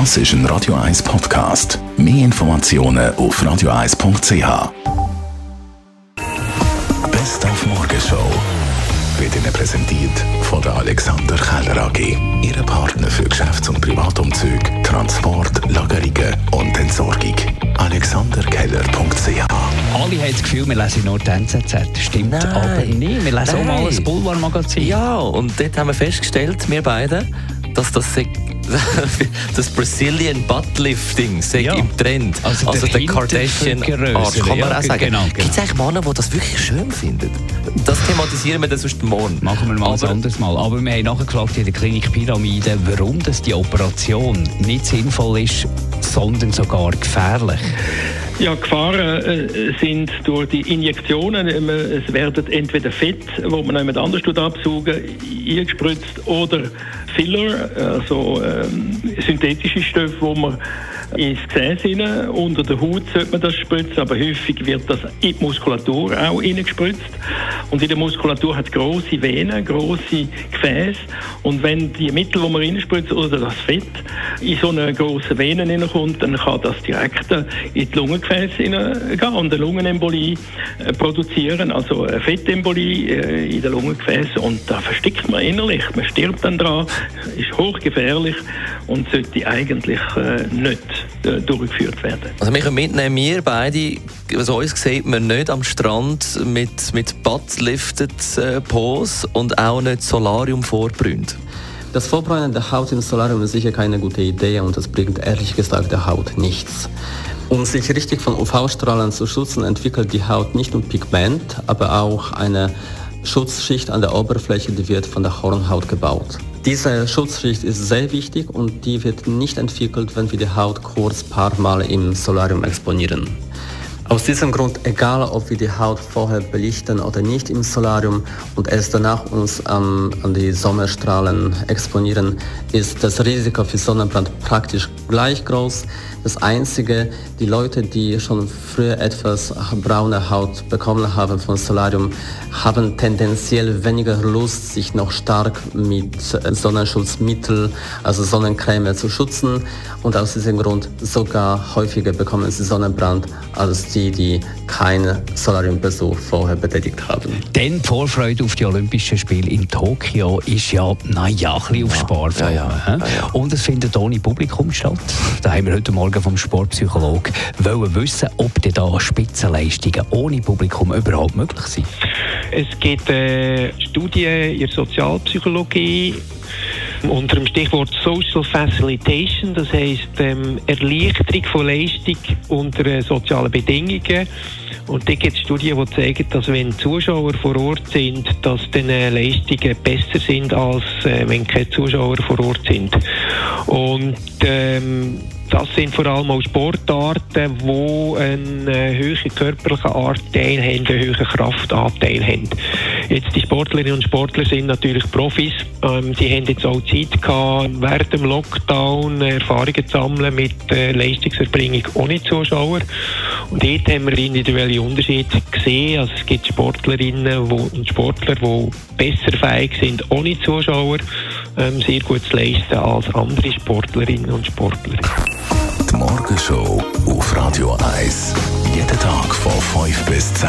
Das ist ein Radio 1 Podcast. Mehr Informationen auf radio1.ch. Best auf Morgenshow wird Ihnen präsentiert von der Alexander Keller AG. Ihre Partner für Geschäfts- und Privatumzug, Transport, Lagerungen und Entsorgung. AlexanderKeller.ch Alle haben das Gefühl, wir lesen nur die NZZ. Stimmt Nein. aber nicht. Wir lesen auch mal Nein. ein Boulevardmagazin. Ja, und dort haben wir festgestellt, wir beide, dass das das Brazilian Buttlifting sei Ja. im Trend. Also der der Kardashian Hintergrößere, Arsch, kann man ja, auch sagen. genau, genau. Gibt es eigentlich Männer, die das wirklich schön finden? Das thematisieren wir dann sonst morgen. Machen wir mal ein Aber- anderes Mal. Aber wir haben nachgefragt in der Klinik Pyramide, warum das die Operation nicht sinnvoll ist, sondern sogar gefährlich. Ja, Gefahren äh, sind durch die Injektionen. Ähm, Es werden entweder Fett, wo man jemand anders absaugen, eingespritzt oder Filler, also ähm, synthetische Stoffe, wo man ins Gefäß hinein, unter der Haut sollte man das spritzen, aber häufig wird das in die Muskulatur auch hineingespritzt. Und in der Muskulatur hat es grosse Venen, grosse Gefäße. Und wenn die Mittel, die man reinspritzt, oder das Fett in so eine grosse Vene hineinkommt, dann kann das direkt in die Lungengefäße hineingehen und eine Lungenembolie äh, produzieren, also eine Fettembolie äh, in den Lungengefäßen. Und da verstickt man innerlich, man stirbt dann dran, ist hochgefährlich und sollte eigentlich äh, nicht durchgeführt werden. Also wir können mitnehmen, wir beide, also uns sieht man nicht am Strand mit, mit Buttlifted äh, Pose und auch nicht Solarium vorbrünt. Das Vorbräunen der Haut im Solarium ist sicher keine gute Idee und das bringt ehrlich gesagt der Haut nichts. Um sich richtig von UV-Strahlen zu schützen, entwickelt die Haut nicht nur Pigment, aber auch eine Schutzschicht an der Oberfläche, die wird von der Hornhaut gebaut. Diese Schutzschicht ist sehr wichtig und die wird nicht entwickelt, wenn wir die Haut kurz paar Mal im Solarium exponieren. Aus diesem Grund, egal ob wir die Haut vorher belichten oder nicht im Solarium und erst danach uns ähm, an die Sonnenstrahlen exponieren, ist das Risiko für Sonnenbrand praktisch gleich groß. Das Einzige, die Leute, die schon früher etwas braune Haut bekommen haben von Solarium, haben tendenziell weniger Lust, sich noch stark mit Sonnenschutzmittel, also Sonnencreme zu schützen. Und aus diesem Grund sogar häufiger bekommen sie Sonnenbrand als die, die keinen Solariumbesuch vorher betätigt haben. Denn die Vorfreude auf die Olympischen Spiele in Tokio ist ja, naja, ein bisschen auf Sparflamme. ja, ja, ja. Und es findet ohne Publikum statt. Da haben wir heute Morgen vom Sportpsychologen wollen wissen, ob denn da Spitzenleistungen ohne Publikum überhaupt möglich sind. Es gibt äh, Studien in der Sozialpsychologie unter dem Stichwort Social Facilitation, das heisst ähm, Erleichterung von Leistung unter äh, sozialen Bedingungen. Und da gibt es Studien, die zeigen, dass wenn Zuschauer vor Ort sind, dass dann äh, Leistungen besser sind, als wenn keine Zuschauer vor Ort sind. Und ähm, das sind vor allem auch Sportarten, die einen äh, hohen körperlichen Anteil haben, einen hohen Kraftanteil haben. Jetzt die Sportlerinnen und Sportler sind natürlich Profis. Ähm, sie haben jetzt auch Zeit gehabt, während dem Lockdown Erfahrungen zu sammeln mit äh, Leistungserbringung ohne Zuschauer. Und dort haben wir individuelle Unterschiede gesehen. Also es gibt Sportlerinnen und Sportler, die besser fähig sind, ohne Zuschauer ähm, sehr gut zu leisten als andere Sportlerinnen und Sportler. Die Morgenshow auf Radio 1. Jeden Tag von 5 bis 10.